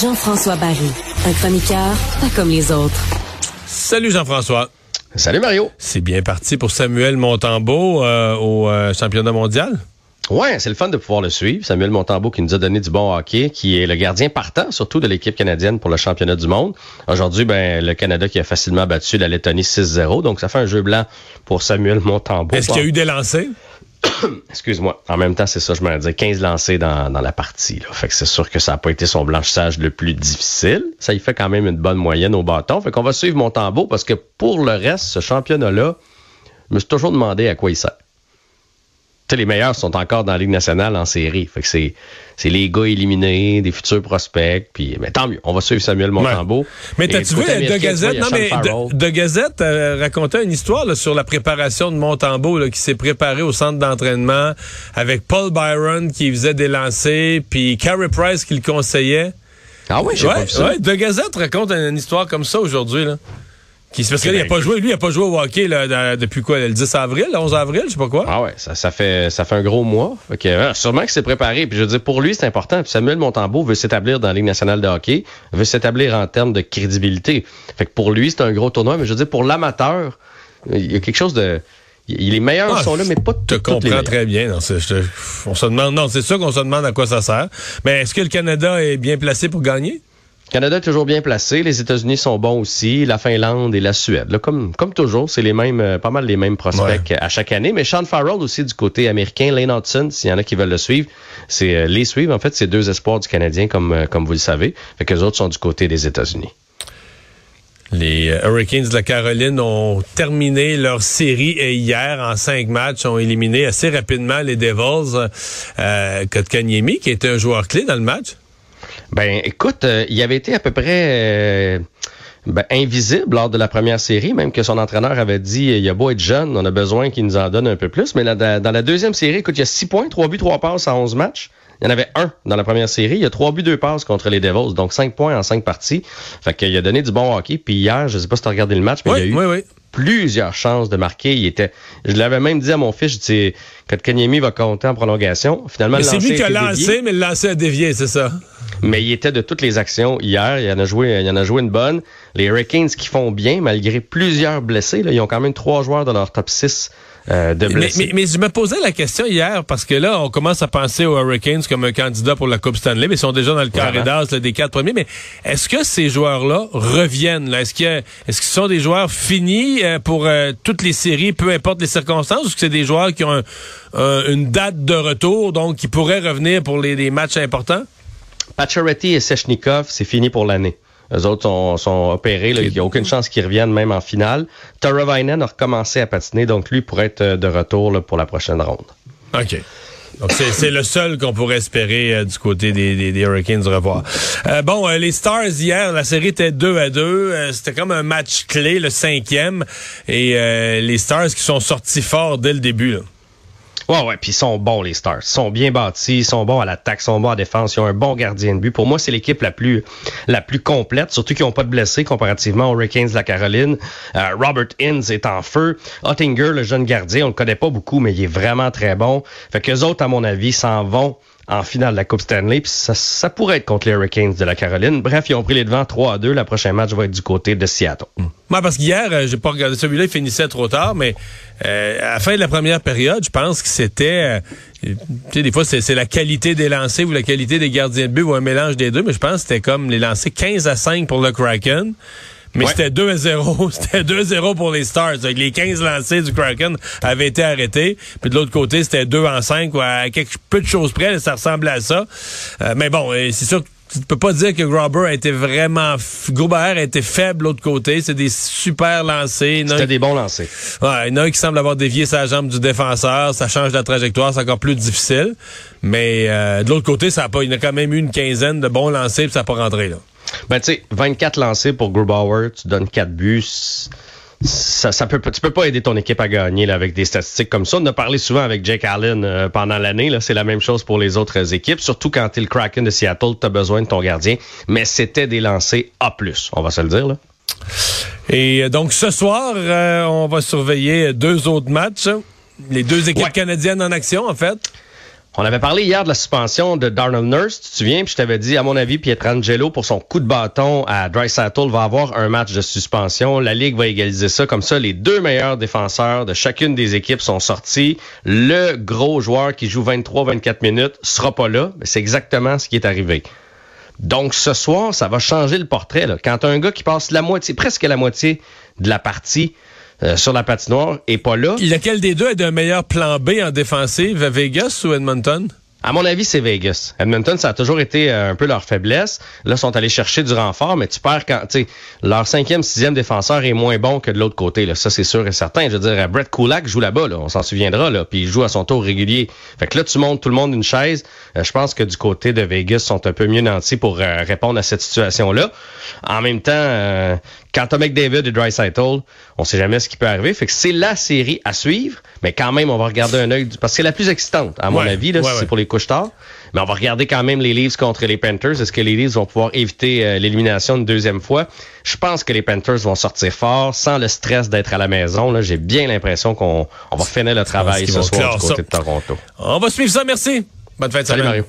Jean-François Barry, un chroniqueur pas comme les autres. Salut Jean-François. Salut Mario. C'est bien parti pour Samuel Montembeau euh, au euh, championnat mondial? Ouais, c'est le fun de pouvoir le suivre. Samuel Montembeau qui nous a donné du bon hockey, qui est le gardien partant, surtout de l'équipe canadienne pour le championnat du monde. Aujourd'hui, ben, le Canada qui a facilement battu la Lettonie 6-0. Donc, ça fait un jeu blanc pour Samuel Montembeau. Est-ce qu'il y a eu des lancers? Excuse-moi. En même temps, c'est ça, je me disais 15 lancés dans, dans la partie. Là. Fait que c'est sûr que ça n'a pas été son blanchissage le plus difficile. Ça y fait quand même une bonne moyenne au bâton. Fait qu'on va suivre Montembeau parce que pour le reste, ce championnat-là, je me suis toujours demandé à quoi il sert les meilleurs sont encore dans la Ligue nationale en série. Fait que c'est, c'est les gars éliminés, des futurs prospects. Puis, mais tant mieux. On va suivre Samuel Montembeau. Mais t'as-tu vu, De Gazette, non, mais de, Gazette euh, racontait une histoire sur la préparation de Montembeau, qui s'est préparé au centre d'entraînement avec Paul Byron qui faisait des lancers, puis Carey Price qui le conseillait. Ah oui, j'ai pas vu ça. de Gazette raconte une, une histoire comme ça aujourd'hui, là. Qui, parce qu'il a pas joué, lui, il a pas joué au hockey là, depuis quoi, le 10 avril, le 11 avril, je sais pas quoi. Ah ouais, ça, ça fait ça fait un gros mois. Fait sûrement que c'est préparé. Puis je veux dire, pour lui, c'est important. Puis Samuel Montembeau veut s'établir dans la Ligue nationale de hockey, veut s'établir en termes de crédibilité. Fait que pour lui, c'est un gros tournoi. Mais je veux dire, pour l'amateur, il y a quelque chose de les meilleurs ah, sont là, mais pas tout. Je te comprends très bien. On se demande, non, c'est sûr qu'on se demande à quoi ça sert. Mais est-ce que le Canada est bien placé pour gagner? Canada est toujours bien placé. Les États-Unis sont bons aussi. La Finlande et la Suède. comme, comme toujours, c'est les mêmes, euh, pas mal les mêmes prospects à chaque année. Mais Sean Farrell aussi du côté américain. Lane Hudson, s'il y en a qui veulent le suivre, c'est euh, les suivre. En fait, c'est deux espoirs du Canadien, comme, euh, comme vous le savez. Fait que les autres sont du côté des États-Unis. Les Hurricanes de la Caroline ont terminé leur série et hier en cinq matchs ont éliminé assez rapidement les Devils. Euh, Kotkaniemi, qui était un joueur clé dans le match. Ben, écoute, euh, il avait été à peu près euh, ben, invisible lors de la première série, même que son entraîneur avait dit il a beau être jeune, on a besoin qu'il nous en donne un peu plus. Mais dans la deuxième série, écoute, il y a six points, trois buts, trois passes en 11 matchs. Il y en avait un dans la première série. Il y a trois buts, deux passes contre les Devils. Donc, cinq points en cinq parties. Fait qu'il a donné du bon hockey. Puis hier, je sais pas si tu as regardé le match, mais il y a eu oui, oui plusieurs chances de marquer. Il était, je l'avais même dit à mon fils, je dis, que Kanyemi va compter en prolongation. Finalement, c'est lui qui a lancé, mais le lancer a dévié, c'est ça. Mais il était de toutes les actions hier. Il en a joué, il en a joué une bonne. Les Hurricanes qui font bien, malgré plusieurs blessés, là, ils ont quand même trois joueurs dans leur top 6 euh, mais, je me posais la question hier parce que là, on commence à penser aux Hurricanes comme un candidat pour la Coupe Stanley, mais ils sont déjà dans le carré d'as des quatre premiers. Mais est-ce que ces joueurs-là reviennent? Est-ce que est-ce qu'ils sont des joueurs finis euh, pour euh, toutes les séries, peu importe les circonstances, ou est-ce que c'est des joueurs qui ont une date de retour, donc qui pourraient revenir pour les, les matchs importants? Pacioretty et Sechnikov, c'est fini pour l'année. Les autres sont, opérés. Il n'y a aucune chance qu'ils reviennent même en finale. Taravainen a recommencé à patiner, donc lui pourrait être de retour pour la prochaine ronde. OK. Donc c'est le seul qu'on pourrait espérer euh, du côté des, des, Hurricanes revoir. Euh, bon, euh, les Stars hier, la série était 2 à 2. C'était comme un match clé, le cinquième. Et les Stars qui sont sortis forts dès le début. Ouais, ouais, puis ils sont bons, les Stars. Ils sont bien bâtis, ils sont bons à l'attaque, ils sont bons à la défense, ils ont un bon gardien de but. Pour moi, c'est l'équipe la plus la plus complète, surtout qu'ils n'ont pas de blessés comparativement aux Hurricanes de la Caroline. Euh, Robert Inns est en feu. Ottinger, le jeune gardien, on le connaît pas beaucoup, mais il est vraiment très bon. Fait que les autres, à mon avis, s'en vont en finale de la Coupe Stanley. Puis ça, pourrait être contre les Hurricanes de la Caroline. Bref, ils ont pris les devants 3 à 2. Le prochain match va être du côté de Seattle. Moi, parce qu'hier, euh, j'ai pas regardé celui-là, il finissait trop tard, mais euh, à la fin de la première période, je pense que c'était... Euh, tu sais, des fois, c'est la qualité des lancers ou la qualité des gardiens de but ou un mélange des deux, mais je pense que c'était comme les lancers 15 à 5 pour le Kraken. Mais c'était 2 à 0. C'était 2 à 0 pour les Stars. les 15 lancés du Kraken avaient été arrêtés. Puis de l'autre côté, c'était 2 en 5. À quelque peu de choses près, ça ressemblait à ça. Euh, mais bon, euh, c'est sûr que tu peux pas dire que Grobber a été vraiment Gruber a été faible de l'autre côté, c'est des super lancers. C'était des bons lancers. Ouais, il y en a un qui semble avoir dévié sa jambe du défenseur, ça change la trajectoire, c'est encore plus difficile. Mais euh, de l'autre côté, ça a pas il y a quand même eu une quinzaine de bons lancers, puis ça n'a pas rentré là. Ben, tu sais, 24 lancés pour Grubauer, tu donnes 4 buts. Ça, ça peut, tu peux pas aider ton équipe à gagner là, avec des statistiques comme ça. On a parlé souvent avec Jake Allen euh, pendant l'année. C'est la même chose pour les autres équipes. Surtout quand tu es le Kraken de Seattle, tu as besoin de ton gardien. Mais c'était des lancers A+, on va se le dire. Là. Et donc ce soir, on va surveiller deux autres matchs. Les deux équipes canadiennes en action, en fait. On avait parlé hier de la suspension de Darnell Nurse, tu te souviens, puis je t'avais dit, à mon avis, Pietrangelo, pour son coup de bâton à Dry va avoir un match de suspension. La Ligue va égaliser ça. Comme ça, les deux meilleurs défenseurs de chacune des équipes sont sortis. Le gros joueur qui joue 23-24 minutes sera pas là. C'est exactement ce qui est arrivé. Donc, ce soir, ça va changer le portrait. Là. Quand un gars qui passe la moitié, presque la moitié de la partie euh, sur la patinoire et pas là. Lequel des deux a un meilleur plan B en défensive, Vegas ou Edmonton? À mon avis, c'est Vegas. Edmonton, ça a toujours été euh, un peu leur faiblesse. Là, ils sont allés chercher du renfort, mais tu perds quand, tu sais, leur cinquième, sixième défenseur est moins bon que de l'autre côté. Là. Ça, c'est sûr et certain. Je veux dire, Brett Kulak joue là-bas, là. on s'en souviendra, là, puis il joue à son tour régulier. Fait que là, tu montes tout le monde une chaise. Euh, je pense que du côté de Vegas, ils sont un peu mieux nantis pour euh, répondre à cette situation-là. En même temps, quand t'as McDavid et Dreisaitl, on sait jamais ce qui peut arriver. Fait que c'est la série à suivre, mais quand même, on va regarder un œil, parce que c'est la plus excitante, à mon avis, là, c'est pour les couches tard. Mais on va regarder quand même les Leafs contre les Panthers. Est-ce que les Leafs vont pouvoir éviter euh, l'élimination une deuxième fois? Je pense que les Panthers vont sortir fort, sans le stress d'être à la maison. Là, j'ai bien l'impression qu'on on va finir le travail ce soir du côté de Toronto. On va suivre ça, merci. Bonne fin de Salut Mario.